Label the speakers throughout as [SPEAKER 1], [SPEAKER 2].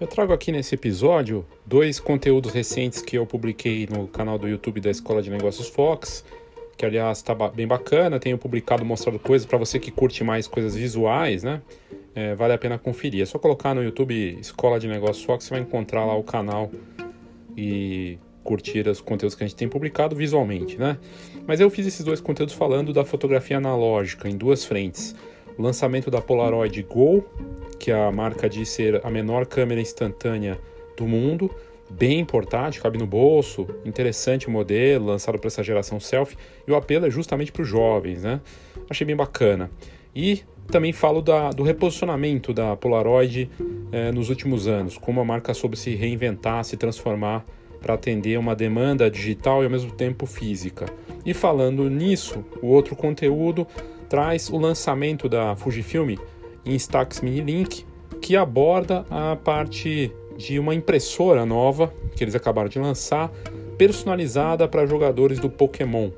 [SPEAKER 1] Eu trago aqui nesse episódio dois conteúdos recentes que eu publiquei no canal do YouTube da Escola de Negócios Fox, que aliás está bem bacana. Tenho publicado, mostrado coisas para você que curte mais coisas visuais, né? É, vale a pena conferir. É só colocar no YouTube Escola de Negócios Fox, você vai encontrar lá o canal e curtir os conteúdos que a gente tem publicado visualmente, né? Mas eu fiz esses dois conteúdos falando da fotografia analógica em duas frentes. O lançamento da Polaroid Go que a marca diz ser a menor câmera instantânea do mundo, bem portátil, cabe no bolso, interessante o modelo, lançado para essa geração selfie, e o apelo é justamente para os jovens, né? Achei bem bacana. E também falo da, do reposicionamento da Polaroid eh, nos últimos anos, como a marca soube se reinventar, se transformar para atender uma demanda digital e ao mesmo tempo física. E falando nisso, o outro conteúdo traz o lançamento da Fujifilm em Stax Mini Link, que aborda a parte de uma impressora nova que eles acabaram de lançar, personalizada para jogadores do Pokémon.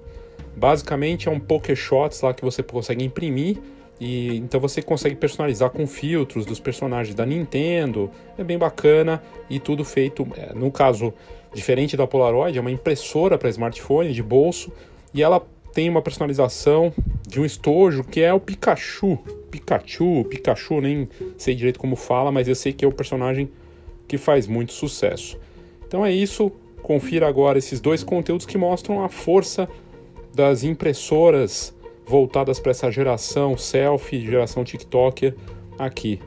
[SPEAKER 1] Basicamente é um Pokéshots lá que você consegue imprimir e então você consegue personalizar com filtros dos personagens da Nintendo. É bem bacana e tudo feito, é, no caso, diferente da Polaroid, é uma impressora para smartphone de bolso e ela tem uma personalização de um estojo que é o Pikachu. Pikachu, Pikachu, nem sei direito como fala, mas eu sei que é o personagem que faz muito sucesso. Então é isso. Confira agora esses dois conteúdos que mostram a força das impressoras voltadas para essa geração selfie, geração TikToker aqui.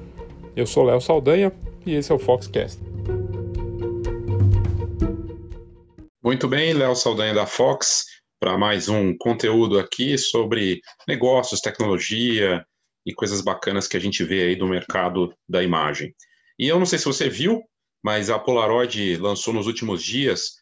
[SPEAKER 1] Eu sou Léo Saldanha e esse é o Foxcast.
[SPEAKER 2] Muito bem, Léo Saldanha da Fox para mais um conteúdo aqui sobre negócios, tecnologia e coisas bacanas que a gente vê aí do mercado da imagem. E eu não sei se você viu, mas a Polaroid lançou nos últimos dias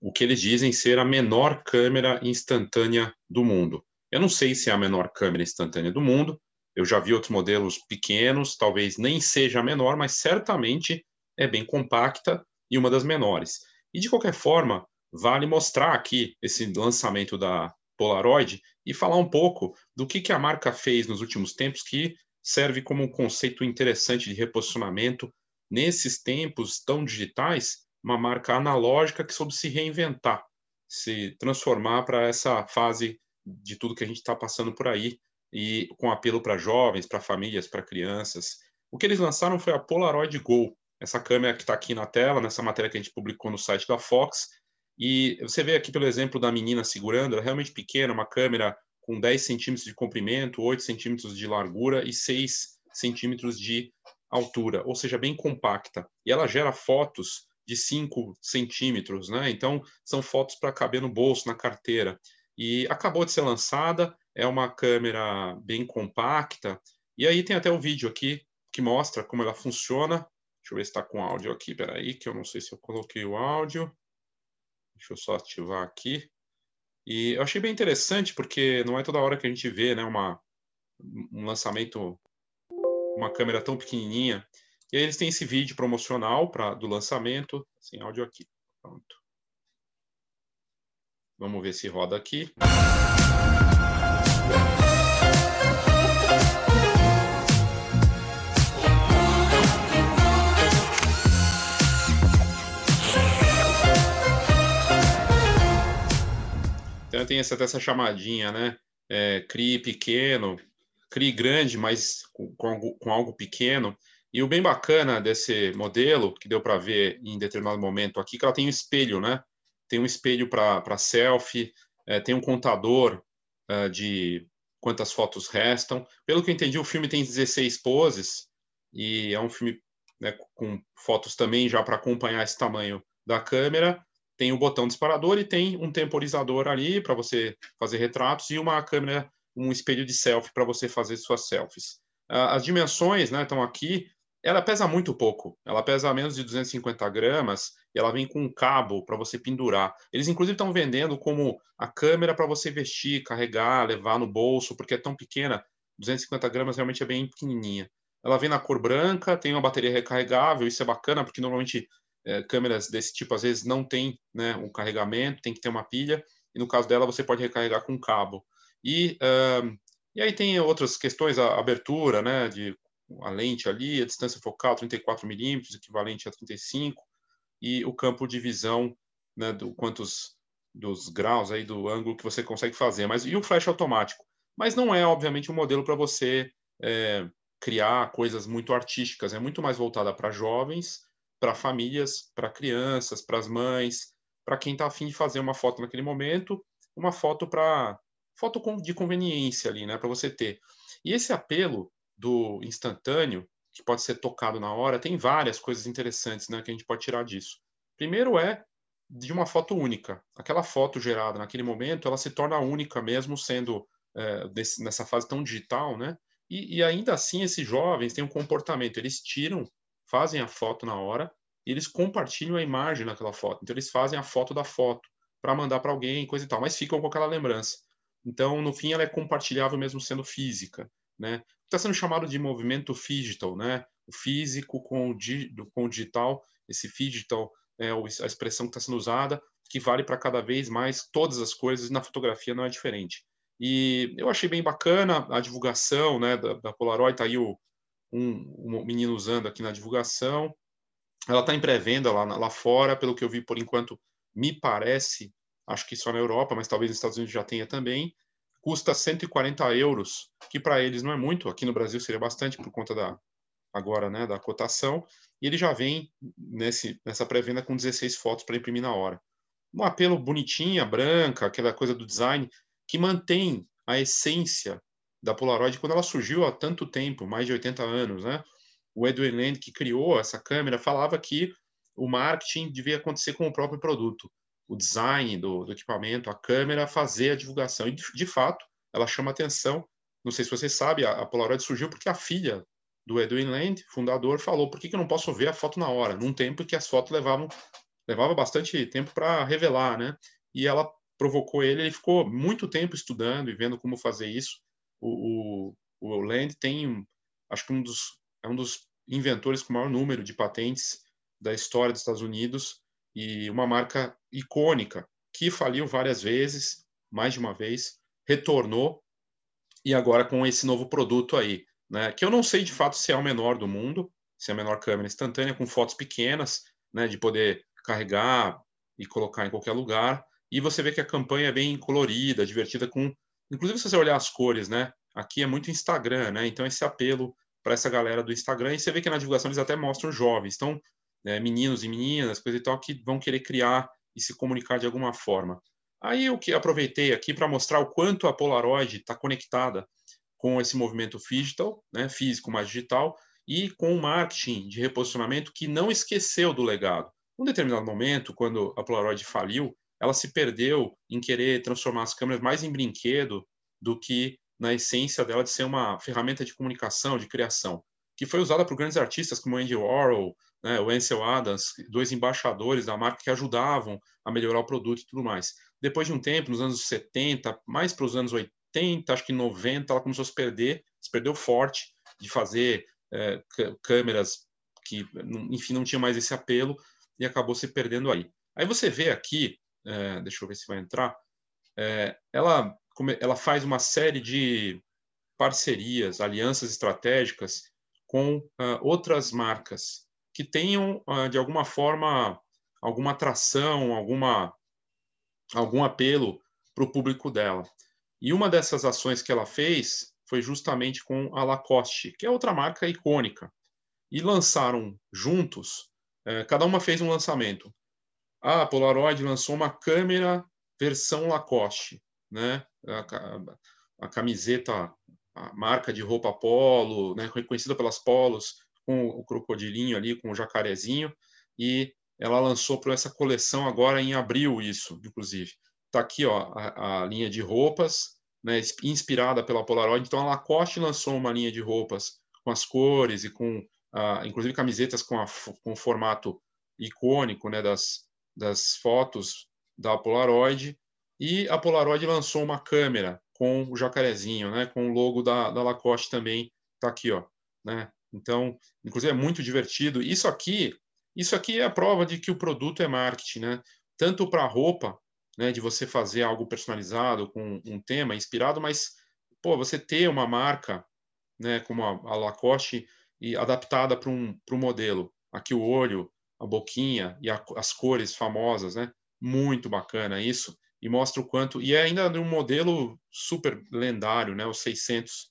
[SPEAKER 2] o que eles dizem ser a menor câmera instantânea do mundo. Eu não sei se é a menor câmera instantânea do mundo, eu já vi outros modelos pequenos, talvez nem seja a menor, mas certamente é bem compacta e uma das menores. E de qualquer forma, vale mostrar aqui esse lançamento da Polaroid e falar um pouco do que, que a marca fez nos últimos tempos que serve como um conceito interessante de reposicionamento nesses tempos tão digitais, uma marca analógica que soube se reinventar, se transformar para essa fase de tudo que a gente está passando por aí e com apelo para jovens, para famílias, para crianças. O que eles lançaram foi a Polaroid Go, essa câmera que está aqui na tela, nessa matéria que a gente publicou no site da Fox, e você vê aqui pelo exemplo da menina segurando, ela é realmente pequena, uma câmera com 10 centímetros de comprimento, 8 centímetros de largura e 6 centímetros de altura, ou seja, bem compacta. E ela gera fotos de 5 centímetros, né? Então, são fotos para caber no bolso, na carteira. E acabou de ser lançada, é uma câmera bem compacta. E aí tem até o um vídeo aqui que mostra como ela funciona. Deixa eu ver se está com áudio aqui, peraí, que eu não sei se eu coloquei o áudio. Deixa eu só ativar aqui. E eu achei bem interessante porque não é toda hora que a gente vê né, uma, um lançamento, uma câmera tão pequenininha. E aí eles têm esse vídeo promocional pra, do lançamento, sem áudio aqui. Pronto. Vamos ver se roda aqui. Então tem essa, essa chamadinha, né? É, CRI pequeno, CRI grande, mas com, com, algo, pequeno. E o bem bacana desse modelo, que deu para ver em determinado momento aqui, que ela tem um espelho, né? Tem um espelho para selfie, é, tem um contador é, de quantas fotos restam. Pelo que eu entendi, o filme tem 16 poses e é um filme né, com fotos também já para acompanhar esse tamanho da câmera tem o botão disparador e tem um temporizador ali para você fazer retratos e uma câmera, um espelho de selfie para você fazer suas selfies. Ah, as dimensões né, estão aqui. Ela pesa muito pouco, ela pesa menos de 250 gramas e ela vem com um cabo para você pendurar. Eles, inclusive, estão vendendo como a câmera para você vestir, carregar, levar no bolso, porque é tão pequena. 250 gramas realmente é bem pequenininha. Ela vem na cor branca, tem uma bateria recarregável, isso é bacana, porque normalmente é, câmeras desse tipo às vezes não tem né, um carregamento, tem que ter uma pilha, e no caso dela você pode recarregar com cabo. E, uh, e aí tem outras questões, a abertura, né, de a lente ali, a distância focal 34 milímetros, equivalente a 35, e o campo de visão, né, do quantos dos graus aí do ângulo que você consegue fazer, mas e o flash automático. Mas não é, obviamente, um modelo para você é, criar coisas muito artísticas, é muito mais voltada para jovens, para famílias, para crianças, para as mães, para quem está afim de fazer uma foto naquele momento, uma foto para foto de conveniência ali, né, para você ter. E esse apelo do instantâneo, que pode ser tocado na hora, tem várias coisas interessantes, né, que a gente pode tirar disso. Primeiro é de uma foto única. Aquela foto gerada naquele momento, ela se torna única mesmo sendo é, desse, nessa fase tão digital, né? E, e, ainda assim esses jovens têm um comportamento, eles tiram, fazem a foto na hora e eles compartilham a imagem naquela foto. Então eles fazem a foto da foto para mandar para alguém, coisa e tal, mas ficam com aquela lembrança. Então, no fim, ela é compartilhável mesmo sendo física, né? Está sendo chamado de movimento digital, né? O físico com o, di, com o digital, esse digital é a expressão que está sendo usada, que vale para cada vez mais todas as coisas, e na fotografia não é diferente. E eu achei bem bacana a divulgação né, da, da Polaroid, está aí o, um, um, menino usando aqui na divulgação. Ela está em pré-venda lá, lá fora, pelo que eu vi por enquanto, me parece, acho que só na Europa, mas talvez nos Estados Unidos já tenha também. Custa 140 euros, que para eles não é muito, aqui no Brasil seria bastante por conta da agora, né, da cotação e ele já vem nesse, nessa pré-venda com 16 fotos para imprimir na hora. Um apelo bonitinha, branca, aquela coisa do design, que mantém a essência da Polaroid quando ela surgiu há tanto tempo, mais de 80 anos, né? O Edwin Land, que criou essa câmera, falava que o marketing devia acontecer com o próprio produto. O design do, do equipamento, a câmera, fazer a divulgação. E, de, de fato, ela chama atenção. Não sei se você sabe, a, a Polaroid surgiu porque a filha do Edwin Land, fundador, falou: por que, que eu não posso ver a foto na hora? Num tempo que as fotos levavam levava bastante tempo para revelar, né? E ela provocou ele, ele ficou muito tempo estudando e vendo como fazer isso. O, o, o Land tem, acho que um dos, é um dos inventores com o maior número de patentes da história dos Estados Unidos e uma marca icônica que faliu várias vezes, mais de uma vez, retornou e agora com esse novo produto aí, né, que eu não sei de fato se é o menor do mundo, se é a menor câmera instantânea, com fotos pequenas, né, de poder carregar e colocar em qualquer lugar. E você vê que a campanha é bem colorida, divertida, com. Inclusive, se você olhar as cores, né? Aqui é muito Instagram, né? Então, esse apelo para essa galera do Instagram. E você vê que na divulgação eles até mostram jovens, então, né, meninos e meninas, coisa e tal, que vão querer criar e se comunicar de alguma forma. Aí eu que aproveitei aqui para mostrar o quanto a Polaroid está conectada com esse movimento digital, né, físico mais digital, e com o marketing de reposicionamento que não esqueceu do legado. Num determinado momento, quando a Polaroid faliu, ela se perdeu em querer transformar as câmeras mais em brinquedo do que na essência dela de ser uma ferramenta de comunicação, de criação, que foi usada por grandes artistas como Andy Warhol, né, o Ansel Adams, dois embaixadores da marca que ajudavam a melhorar o produto e tudo mais. Depois de um tempo, nos anos 70, mais para os anos 80, 80, acho que 90, ela começou a se perder, se perdeu forte de fazer é, câmeras que, enfim, não tinha mais esse apelo e acabou se perdendo aí. Aí você vê aqui, é, deixa eu ver se vai entrar, é, ela, ela faz uma série de parcerias, alianças estratégicas com uh, outras marcas que tenham, uh, de alguma forma, alguma atração, alguma, algum apelo para o público dela. E uma dessas ações que ela fez foi justamente com a Lacoste, que é outra marca icônica. E lançaram juntos, é, cada uma fez um lançamento. A Polaroid lançou uma câmera versão Lacoste, né? A, a, camiseta, a marca de roupa polo, né? reconhecida pelas polos, com o crocodilinho ali, com o jacarezinho, e ela lançou para essa coleção agora em abril isso, inclusive. Está aqui ó, a, a, linha de roupas, né, inspirada pela Polaroid. Então, a Lacoste lançou uma linha de roupas com as cores e com, uh, inclusive, camisetas com, com o formato icônico né, das, das fotos da Polaroid. E a Polaroid lançou uma câmera com o jacarezinho, né, com o logo da, da Lacoste também. Está aqui, ó, né? Então, inclusive, é muito divertido. Isso aqui, isso aqui é a prova de que o produto é marketing, né? Tanto para roupa né, de você fazer algo personalizado com um tema inspirado, mas pô, você ter uma marca, né, como a, a Lacoste e adaptada para um, um modelo. Aqui o olho, a boquinha e a, as cores famosas, né? Muito bacana isso e mostra o quanto e é ainda um modelo super lendário, né? O 600,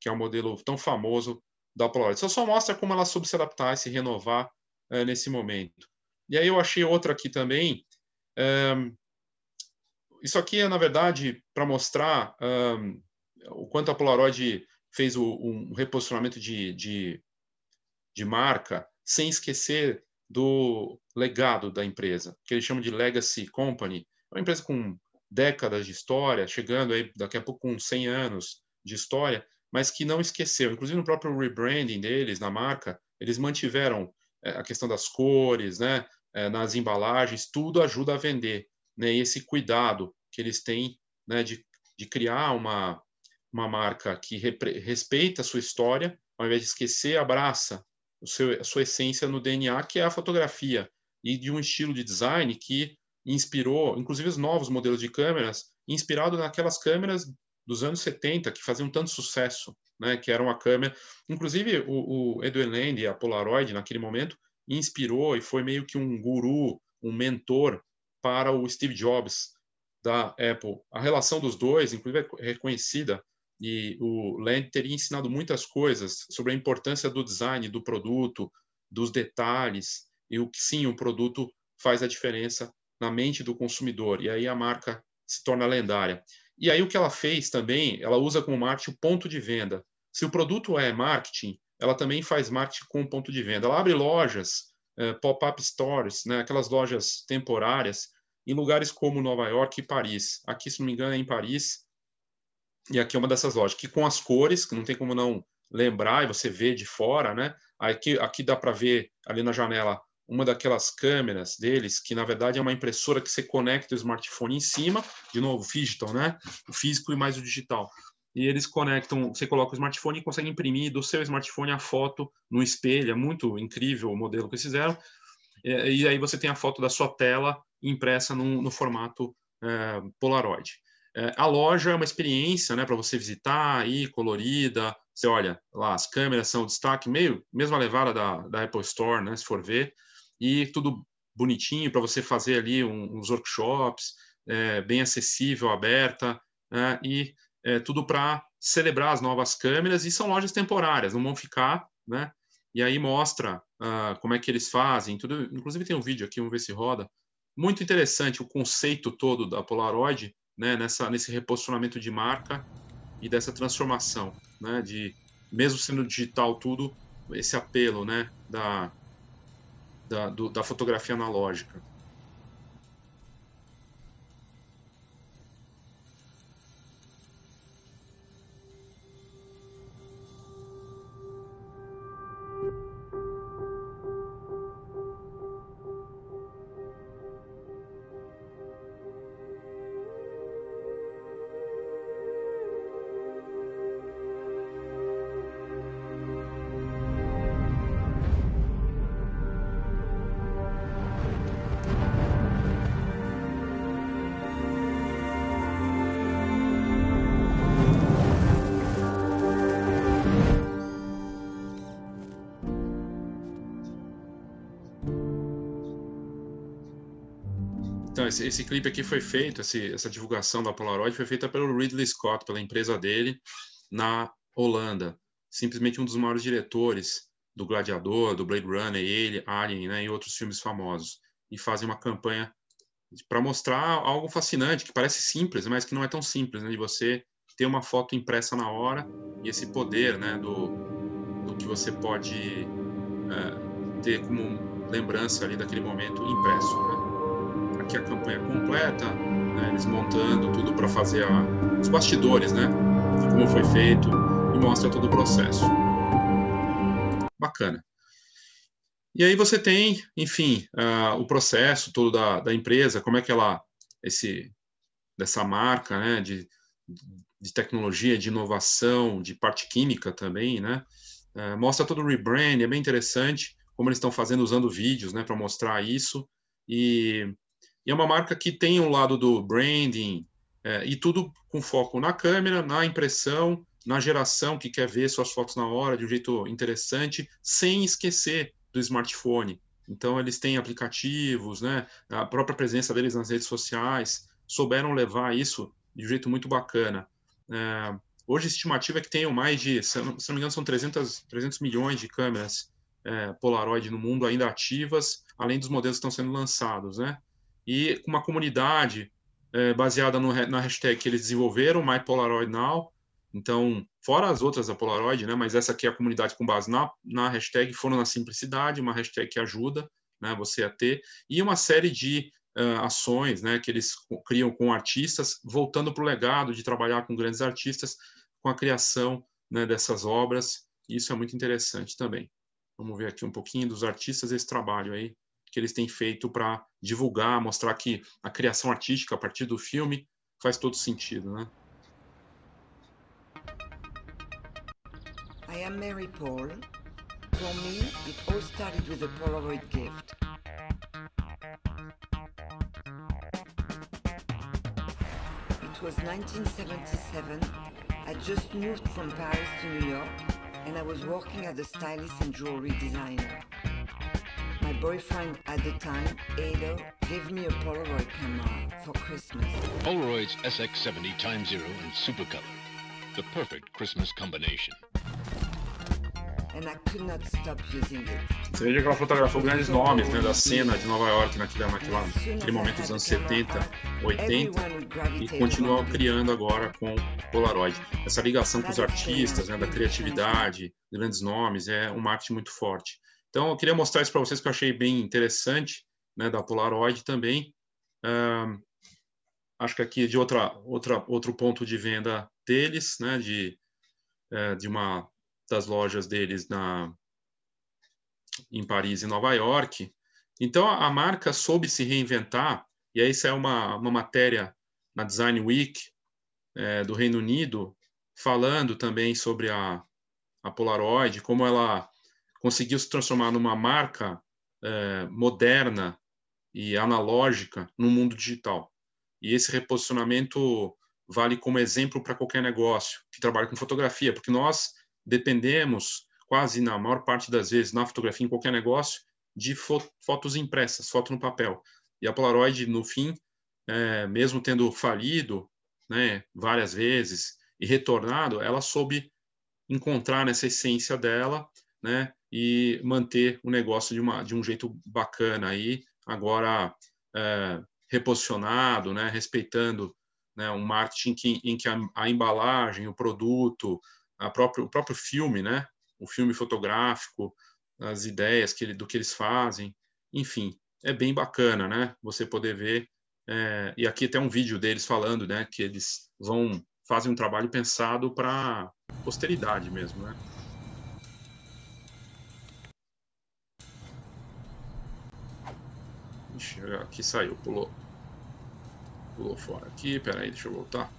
[SPEAKER 2] que é um modelo tão famoso da Polaroid. Só só mostra como ela soube se adaptar e se renovar é, nesse momento. E aí eu achei outra aqui também. Um, isso aqui é na verdade para mostrar um, o quanto a Polaroid fez o, um reposicionamento de, de, de marca sem esquecer do legado da empresa, que eles chamam de legacy company. É uma empresa com décadas de história, chegando aí daqui a pouco com 100 anos de história, mas que não esqueceu. Inclusive no próprio rebranding deles, na marca, eles mantiveram é, a questão das cores, né, é, nas embalagens, tudo ajuda a vender. Né, e esse cuidado que eles têm né, de, de criar uma, uma marca que respeita a sua história, ao invés de esquecer, abraça seu, a sua essência no DNA, que é a fotografia, e de um estilo de design que inspirou, inclusive os novos modelos de câmeras, inspirado naquelas câmeras dos anos 70 que faziam tanto sucesso, né, que eram a câmera, inclusive o, o Edwin a Polaroid naquele momento inspirou e foi meio que um guru, um mentor para o Steve Jobs da Apple. A relação dos dois, inclusive, é reconhecida e o Land teria ensinado muitas coisas sobre a importância do design do produto, dos detalhes e o que sim o produto faz a diferença na mente do consumidor. E aí a marca se torna lendária. E aí o que ela fez também, ela usa como marketing o ponto de venda. Se o produto é marketing, ela também faz marketing com ponto de venda. Ela abre lojas, eh, pop-up stores, né, aquelas lojas temporárias, em lugares como Nova York e Paris. Aqui, se não me engano, é em Paris, e aqui é uma dessas lojas, que com as cores, que não tem como não lembrar, e você vê de fora, né? Aqui, aqui dá para ver ali na janela uma daquelas câmeras deles, que na verdade é uma impressora que você conecta o smartphone em cima, de novo, digital, né? O físico e mais o digital. E eles conectam, você coloca o smartphone e consegue imprimir do seu smartphone a foto no espelho, é muito incrível o modelo que eles fizeram. E, aí você tem a foto da sua tela impressa no, no formato é, Polaroid. É, a loja é uma experiência né, para você visitar, aí, colorida. Você olha lá, as câmeras são destaque, meio mesma levada da, da Apple Store, né, se for ver, e tudo bonitinho para você fazer ali um, uns workshops, é, bem acessível, aberta, né, e é, tudo para celebrar as novas câmeras. E são lojas temporárias, não vão ficar, né? E aí mostra uh, como é que eles fazem, tudo. Inclusive tem um vídeo aqui, vamos ver se roda. Muito interessante o conceito todo da Polaroid né, nessa, nesse reposicionamento de marca e dessa transformação, né, de mesmo sendo digital tudo, esse apelo, né, da, da, do, da fotografia analógica. Esse, esse clipe aqui foi feito, esse, essa divulgação da Polaroid foi feita pelo Ridley Scott, pela empresa dele, na Holanda. Simplesmente um dos maiores diretores do Gladiador, do Blade Runner, ele, Alien, né, e outros filmes famosos. E fazem uma campanha para mostrar algo fascinante, que parece simples, mas que não é tão simples, né, de você ter uma foto impressa na hora e esse poder, né, do, do que você pode é, ter como lembrança ali daquele momento impresso, né? Aqui a campanha completa, né, eles montando tudo para fazer a, os bastidores, né, de como foi feito e mostra todo o processo. Bacana. E aí você tem, enfim, uh, o processo todo da, da empresa, como é que ela, esse, dessa marca, né, de, de tecnologia, de inovação, de parte química também, né, uh, mostra todo o rebrand, é bem interessante como eles estão fazendo usando vídeos, né, para mostrar isso e e é uma marca que tem um lado do branding é, e tudo com foco na câmera, na impressão, na geração que quer ver suas fotos na hora de um jeito interessante, sem esquecer do smartphone. Então, eles têm aplicativos, né? a própria presença deles nas redes sociais, souberam levar isso de um jeito muito bacana. É, hoje, a estimativa é que tenham mais de, se não, me engano, são 300, 300 milhões de câmeras é, Polaroid no mundo ainda ativas, além dos modelos que estão sendo lançados, né? E com uma comunidade é, baseada no, na hashtag que eles desenvolveram, MyPolaroidNow. Então, fora as outras da Polaroid, né? Mas essa aqui é a comunidade com base na, na hashtag Foram na Simplicidade, uma hashtag que ajuda né, você a ter, e uma série de uh, ações né, que eles criam com artistas, voltando para o legado de trabalhar com grandes artistas, com a criação né, dessas obras. Isso é muito interessante também. Vamos ver aqui um pouquinho dos artistas esse trabalho aí que eles têm feito para divulgar, mostrar que a criação artística a partir do filme faz todo sentido, né? I am Mary Paul. For me, it all started with a Polaroid gift. It was 1977. I just moved from Paris to New York and I was working as a stylist and jewelry designer. Boyfriend at the time, Ado, gave me a Polaroid camera for Christmas. Polaroid's SX70 Time Zero and Supercolor. The perfect Christmas combination. And I could not stop using it. Você veja que ela fotografou grandes nomes né, da cena de Nova York naquele, naquele momento dos anos 70, 80 e continua criando agora com Polaroid. Essa ligação com os artistas, né, da criatividade, grandes nomes, é um marketing muito forte. Então, eu queria mostrar isso para vocês que eu achei bem interessante, né, da Polaroid também. Acho que aqui de outra, outra, outro ponto de venda deles, né, de, é, de uma das lojas deles na, em Paris e Nova York. Então, a marca soube se reinventar, e aí isso é uma, uma matéria na Design Week é, do Reino Unido, falando também sobre a, a Polaroid, como ela conseguiu se transformar numa marca é, moderna e analógica no mundo digital. E esse reposicionamento vale como exemplo para qualquer negócio que trabalha com fotografia, porque nós dependemos quase na maior parte das vezes na fotografia em qualquer negócio de fotos impressas, foto no papel. E a Polaroid no fim, é, mesmo tendo falido, né, várias vezes e retornado, ela soube encontrar nessa essência dela, né, e manter o negócio de, uma, de um jeito bacana aí, agora é, reposicionado, né, respeitando né, um marketing que, em que a, a, embalagem, o produto, a próprio, o próprio filme, né, o filme fotográfico, as ideias que ele, do que eles fazem, enfim, é bem bacana, né, você poder ver, é, e aqui tem um vídeo deles falando, né, que eles vão, fazem um trabalho pensado para posteridade mesmo, né. Ixi, aqui saiu, pulou. Pulou fora aqui, peraí, deixa eu voltar.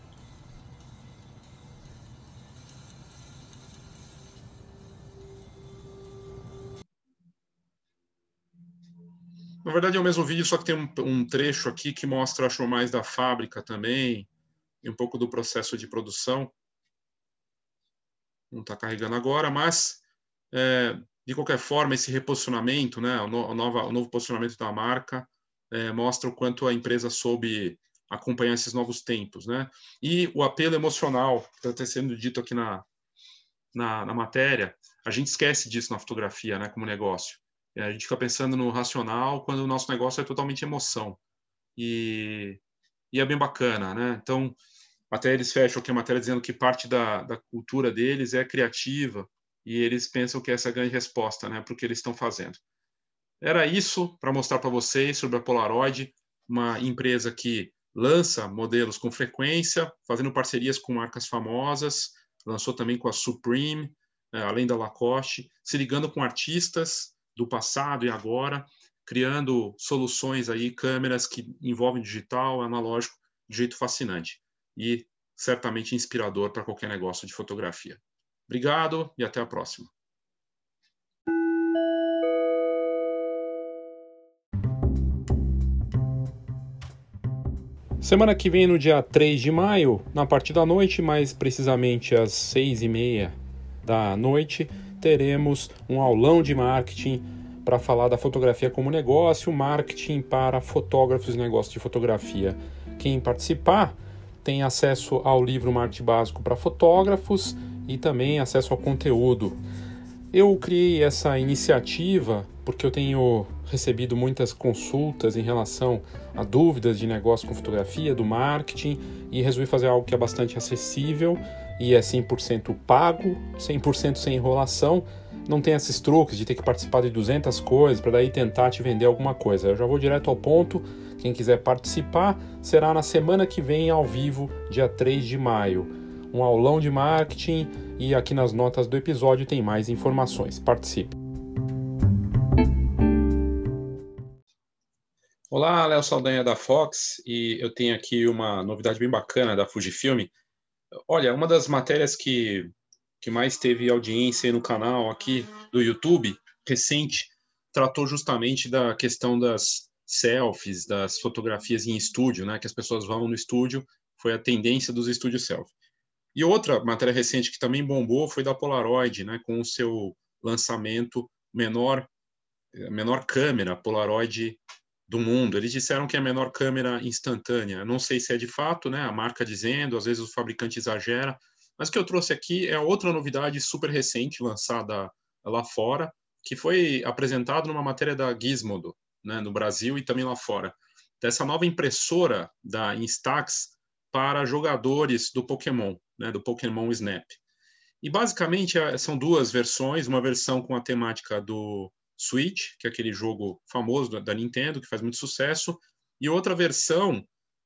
[SPEAKER 2] Na verdade é o mesmo vídeo, só que tem um, um trecho aqui que mostra, acho, mais da fábrica também, e um pouco do processo de produção. Não está carregando agora, mas é, de qualquer forma, esse reposicionamento, né, o, no, nova, o novo posicionamento da marca, é, mostra o quanto a empresa soube acompanhar esses novos tempos. Né? E o apelo emocional, que está sendo dito aqui na, na, na, matéria, a gente esquece disso na fotografia, né, como negócio. É, a gente fica pensando no racional quando o nosso negócio é totalmente emoção. E, e é bem bacana. Né? Então, até eles fecham aqui a matéria dizendo que parte da, da cultura deles é criativa, e eles pensam que essa é a grande resposta né, para o que eles estão fazendo. Era isso para mostrar para vocês sobre a Polaroid, uma empresa que lança modelos com frequência, fazendo parcerias com marcas famosas, lançou também com a Supreme, eh, além da Lacoste, se ligando com artistas do passado e agora, criando soluções aí, câmeras que envolvem digital, analógico, de jeito fascinante e certamente inspirador para qualquer negócio de fotografia. Obrigado e até a próxima.
[SPEAKER 1] Semana que vem, no dia 3 de maio, na parte da noite, mais precisamente às 6 e meia da noite, teremos um aulão de marketing para falar da fotografia como negócio, marketing para fotógrafos e negócios de fotografia. Quem participar tem acesso ao livro Marketing Básico para Fotógrafos e também acesso ao conteúdo. Eu criei essa iniciativa porque eu tenho recebido muitas consultas em relação a dúvidas de negócio com fotografia, do marketing, e resolvi fazer algo que é bastante acessível e é 100% pago, 100% sem enrolação. Não tem esses truques de ter que participar de 200 coisas para daí tentar te vender alguma coisa. Eu já vou direto ao ponto. Quem quiser participar será na semana que vem ao vivo, dia 3 de maio. Um aulão de marketing e aqui nas notas do episódio tem mais informações. Participe!
[SPEAKER 2] Olá, Léo Saldanha da Fox, e eu tenho aqui uma novidade bem bacana da Fujifilm. Olha, uma das matérias que, que mais teve audiência no canal aqui do YouTube, recente, tratou justamente da questão das selfies, das fotografias em estúdio, né, que as pessoas vão no estúdio, foi a tendência dos estúdios selfie. E outra matéria recente que também bombou foi da Polaroid, né, com o seu lançamento menor menor câmera Polaroid do mundo. Eles disseram que é a menor câmera instantânea. Não sei se é de fato, né? A marca dizendo, às vezes o fabricante exagera. Mas o que eu trouxe aqui é outra novidade super recente, lançada lá fora, que foi apresentado numa matéria da Gizmodo, né, no Brasil e também lá fora. Dessa nova impressora da Instax para jogadores do Pokémon, né, do Pokémon Snap. E basicamente é, são duas versões, uma versão com a temática do Switch, que é aquele jogo famoso da Nintendo, que faz muito sucesso, e outra versão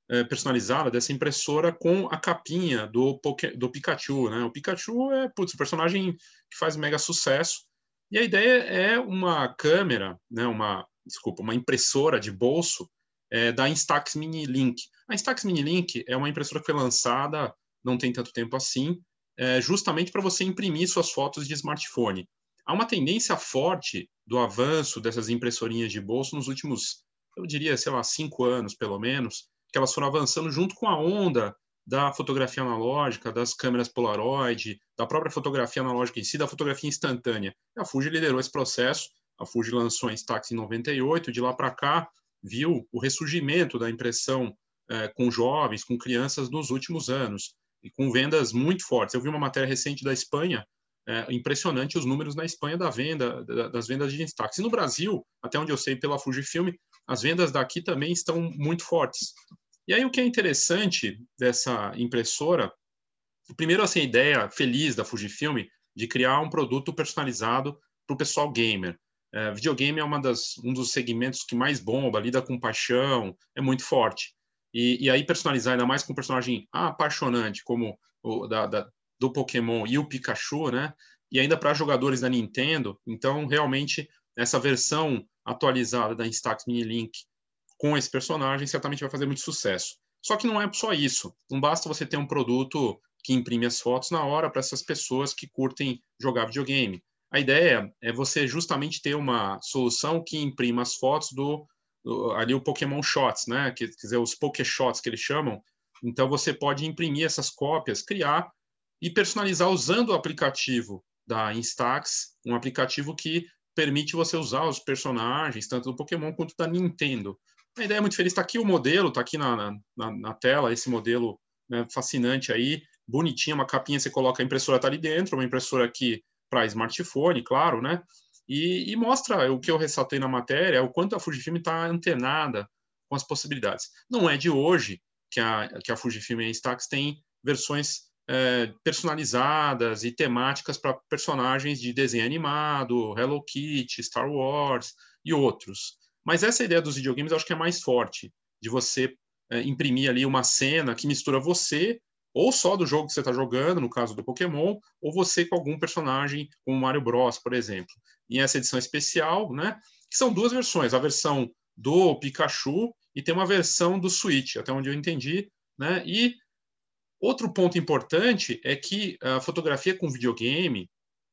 [SPEAKER 2] é, personalizada dessa impressora com a capinha do, Poké, do Pikachu. Né? O Pikachu é putz, um personagem que faz mega sucesso. E a ideia é uma câmera, né, uma, desculpa, uma impressora de bolso é, da Instax Mini Link. A Instax Mini Link é uma impressora que foi lançada não tem tanto tempo assim, é, justamente para você imprimir suas fotos de smartphone. Há uma tendência forte do avanço dessas impressorinhas de bolso nos últimos, eu diria, sei lá, cinco anos pelo menos, que elas foram avançando junto com a onda da fotografia analógica, das câmeras Polaroid, da própria fotografia analógica em si, da fotografia instantânea. A Fuji liderou esse processo, a Fuji lançou a Instax em 98, de lá para cá viu o ressurgimento da impressão eh, com jovens, com crianças nos últimos anos, e com vendas muito fortes. Eu vi uma matéria recente da Espanha é, impressionante os números na Espanha da venda, das vendas de destaques. E no Brasil, até onde eu sei pela Fujifilm, as vendas daqui também estão muito fortes. E aí o que é interessante dessa impressora, primeiro assim, a ideia feliz da Fujifilm de criar um produto personalizado para o pessoal gamer. É, videogame é uma das, um dos segmentos que mais bomba, lida com paixão, é muito forte. E, e aí personalizar ainda mais com um personagem apaixonante, como o da, da, do Pokémon e o Pikachu, né? E ainda para jogadores da Nintendo. Então, realmente, essa versão atualizada da Instax Mini Link com esse personagem certamente vai fazer muito sucesso. Só que não é só isso. Não basta você ter um produto que imprime as fotos na hora para essas pessoas que curtem jogar videogame. A ideia é você justamente ter uma solução que imprima as fotos do, do ali o Pokémon Shots, né? Quer dizer, os Pokéshots que eles chamam. Então você pode imprimir essas cópias, criar e personalizar usando o aplicativo da Instax, um aplicativo que permite você usar os personagens, tanto do Pokémon quanto da Nintendo. A ideia é muito feliz. Está aqui o modelo, está aqui na, na, na, tela, esse modelo né, fascinante aí, bonitinha, uma capinha, você coloca a impressora está ali dentro, uma impressora aqui para smartphone, claro, né? E, e, mostra o que eu ressaltei na matéria, o quanto a Fujifilm está antenada com as possibilidades. Não é de hoje que a, que a Fujifilm e a Instax têm versões é, personalizadas e temáticas para personagens de desenho animado, Hello Kitty, Star Wars e outros. Mas essa ideia dos videogames eu acho que é mais forte, de você é, imprimir ali uma cena que mistura você ou só do jogo que você está jogando, no caso do Pokémon, ou você com algum personagem, como Mario Bros, por exemplo. E essa edição especial, né, que são duas versões, a versão do Pikachu e tem uma versão do Switch, até onde eu entendi, né, e Outro ponto importante é que a fotografia com videogame,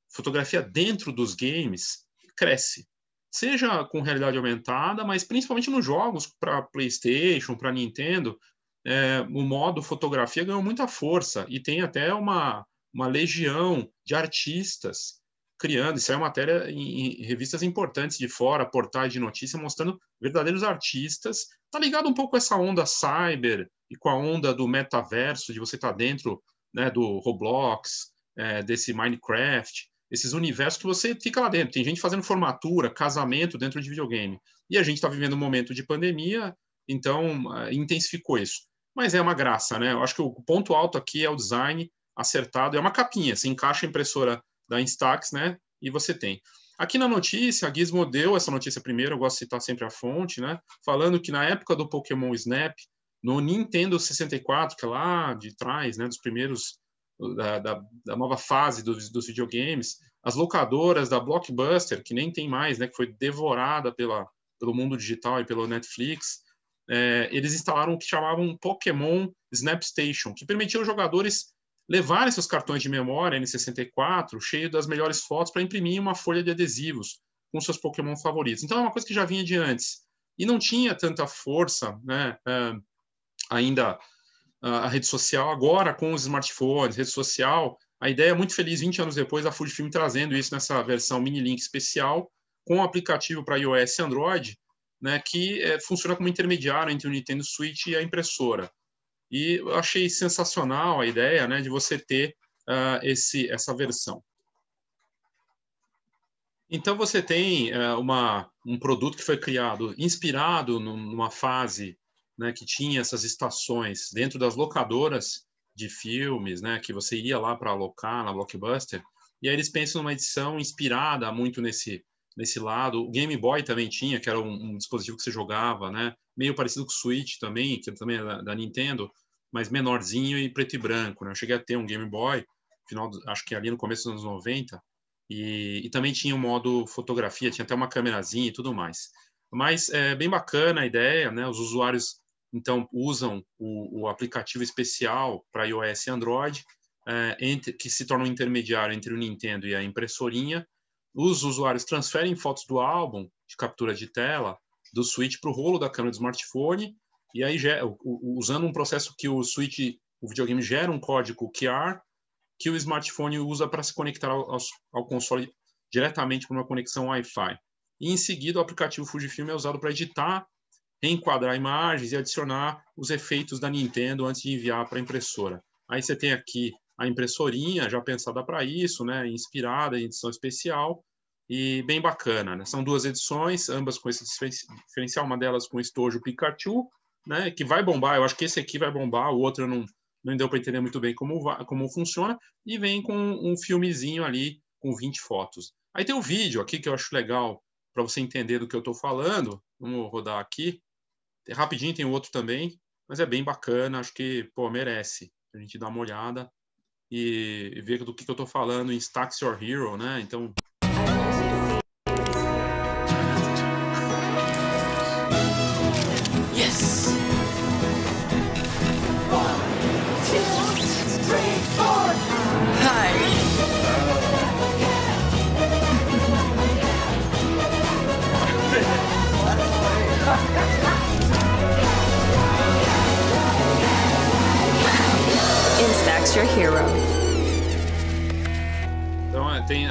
[SPEAKER 2] fotografia dentro dos games, cresce. Seja com realidade aumentada, mas principalmente nos jogos para PlayStation, para Nintendo, é, o modo fotografia ganhou muita força e tem até uma, uma legião de artistas criando. Isso é matéria em, em, revistas importantes de fora, portais de notícia, mostrando verdadeiros artistas. Tá ligado um pouco com essa onda cyber e com a onda do metaverso, de você estar tá dentro né, do Roblox, é, desse Minecraft, esses universos que você fica lá dentro. Tem gente fazendo formatura, casamento dentro de videogame. E a gente está vivendo um momento de pandemia, então uh, intensificou isso. Mas é uma graça, né? Eu acho que o ponto alto aqui é o design acertado. É uma capinha, você encaixa a impressora da Instax, né? E você tem. Aqui na notícia, a Gizmo deu essa notícia primeiro, eu gosto de citar sempre a fonte, né? Falando que na época do Pokémon Snap, no Nintendo 64, que é lá de trás, né, dos primeiros da, da, da nova fase dos, dos, videogames, as locadoras da Blockbuster, que nem tem mais, né, que foi devorada pela, pelo mundo digital e pelo Netflix, é, eles instalaram o que chamavam Pokémon Snap Station, que permitia os jogadores levarem seus cartões de memória N64 cheio das melhores fotos para imprimir uma folha de adesivos com seus Pokémon favoritos. Então é uma coisa que já vinha de antes e não tinha tanta força, né? É, ainda a rede social, agora com os smartphones, rede social, a ideia é muito feliz, 20 anos depois, a Fujifilm trazendo isso nessa versão mini link especial, com um aplicativo para iOS e Android, né, que é, funciona como intermediário entre o Nintendo Switch e a impressora. E eu achei sensacional a ideia né, de você ter uh, esse, essa versão. Então, você tem uh, uma, um produto que foi criado inspirado numa fase né, que tinha essas estações dentro das locadoras de filmes, né, que você ia lá para alocar na Blockbuster, e aí eles pensam numa edição inspirada muito nesse nesse lado. O Game Boy também tinha, que era um, um dispositivo que você jogava, né, meio parecido com o Switch também, que também é da, da Nintendo, mas menorzinho e preto e branco, né? Eu cheguei a ter um Game Boy, final, acho que ali no começo dos anos 90, e, e também tinha o um modo fotografia, tinha até uma câmerazinha e tudo mais. Mas é bem bacana a ideia, né? Os usuários então usam o, o aplicativo especial para iOS e Android, é, entre, que se torna um intermediário entre o Nintendo e a impressorinha. Os usuários transferem fotos do álbum de captura de tela do Switch para o rolo da câmera do smartphone e aí usando um processo que o Switch, o videogame gera um código QR que o smartphone usa para se conectar ao, ao console diretamente por uma conexão Wi-Fi. E em seguida o aplicativo Fujifilm é usado para editar reenquadrar imagens e adicionar os efeitos da Nintendo antes de enviar para a impressora. Aí você tem aqui a impressorinha já pensada para isso, né, inspirada em edição especial e bem bacana. Né? São duas edições, ambas com esse diferencial, uma delas com estojo Pikachu, né, que vai bombar. Eu acho que esse aqui vai bombar, o outro não não deu para entender muito bem como como funciona e vem com um filmezinho ali com 20 fotos. Aí tem o vídeo aqui que eu acho legal para você entender do que eu estou falando. Vamos rodar aqui. Rapidinho tem outro também, mas é bem bacana, acho que, pô, merece a gente dar uma olhada e ver do que, que eu tô falando em Stacks Your Hero, né? Então,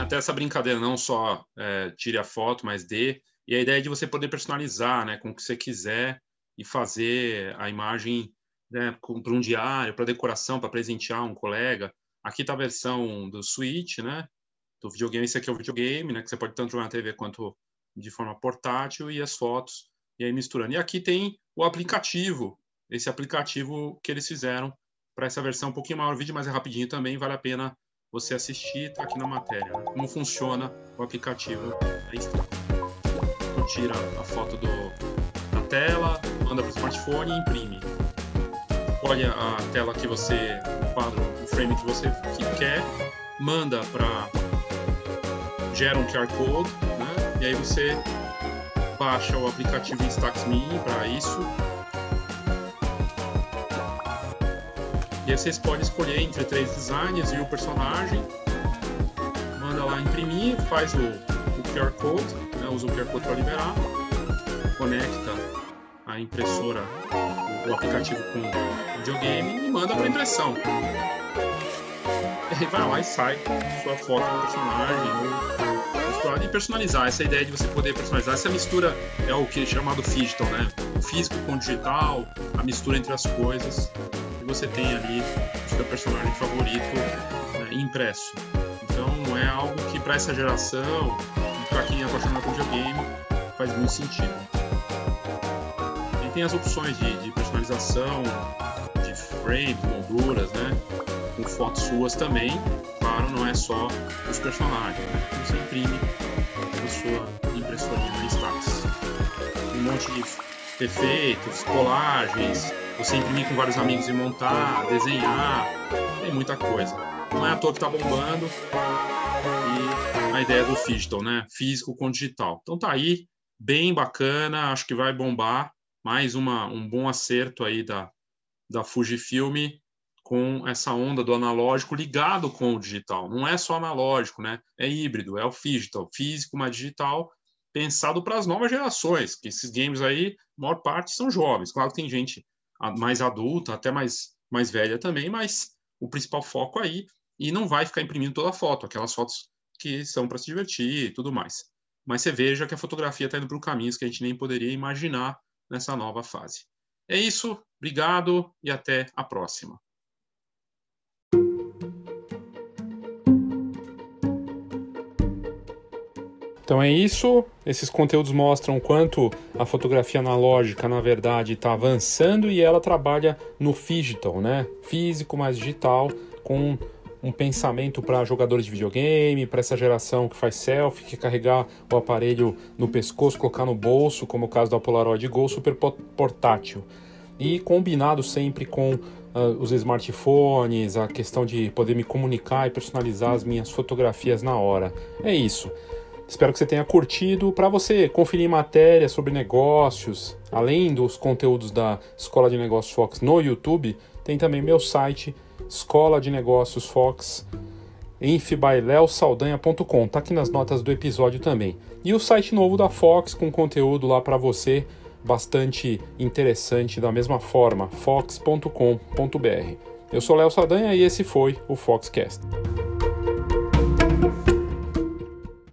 [SPEAKER 2] até essa brincadeira, não só é, tire a foto, mas dê. E a ideia é de você poder personalizar, né, com o que você quiser e fazer a imagem né, para um diário, para decoração, para presentear um colega. Aqui está a versão do Switch, né, do videogame. Esse aqui é o videogame, né, que você pode tanto jogar na TV quanto de forma portátil e as fotos e aí misturando. E aqui tem o aplicativo, esse aplicativo que eles fizeram para essa versão um pouquinho maior, o vídeo mais rapidinho também, vale a pena você assistir, tá aqui na matéria, né? como funciona o aplicativo. Então, tira a foto do, da tela, manda para o smartphone e imprime. Olha a tela que você, o quadro, o frame que você quer, manda para gera um QR Code, né? E aí você baixa o aplicativo Instax para isso E aí vocês podem escolher entre três designs e o personagem. Manda lá imprimir, faz o, o QR Code, né, usa o QR Code para liberar, conecta a impressora, o, o aplicativo com videogame e manda para impressão. E aí vai lá e sai sua foto do personagem e personalizar. Essa ideia de você poder personalizar, essa mistura é o que é chamado digital, né? O físico com o digital, a mistura entre as coisas. Você tem ali o seu personagem favorito né, impresso. Então é algo que para essa geração, para quem é apaixonado por videogame, faz muito sentido. E tem as opções de, de personalização, de frame, molduras, né? Com fotos suas também. Claro, não é só os personagens. Né? Você imprime a sua impressorinha de status. Um monte de efeitos, colagens, você imprimir com vários amigos e montar, desenhar, tem muita coisa. Não é à toa que tá bombando. E a ideia do digital, né? Físico com digital. Então tá aí, bem bacana, acho que vai bombar. Mais uma, um bom acerto aí da, da Fujifilm com essa onda do analógico ligado com o digital. Não é só analógico, né? É híbrido, é o digital, físico mais digital, pensado para as novas gerações, que esses games aí, a maior parte são jovens. Claro que tem gente mais adulta, até mais, mais velha também, mas o principal foco aí, e não vai ficar imprimindo toda a foto, aquelas fotos que são para se divertir e tudo mais. Mas você veja que a fotografia está indo para caminhos que a gente nem poderia imaginar nessa nova fase. É isso, obrigado e até a próxima.
[SPEAKER 1] Então é isso. Esses conteúdos mostram quanto a fotografia analógica, na verdade, está avançando e ela trabalha no digital, né? Físico mais digital, com um pensamento para jogadores de videogame, para essa geração que faz selfie, que carregar o aparelho no pescoço, colocar no bolso, como o caso da Polaroid Go, super portátil. E combinado sempre com uh, os smartphones, a questão de poder me comunicar e personalizar as minhas fotografias na hora. É isso. Espero que você tenha curtido. Para você conferir matérias sobre negócios, além dos conteúdos da Escola de Negócios Fox no YouTube, tem também meu site, Escola de Negócios Fox, infbyleosaldanha.com. Tá aqui nas notas do episódio também. E o site novo da Fox com conteúdo lá para você, bastante interessante da mesma forma, fox.com.br. Eu sou Léo Saldanha e esse foi o Foxcast.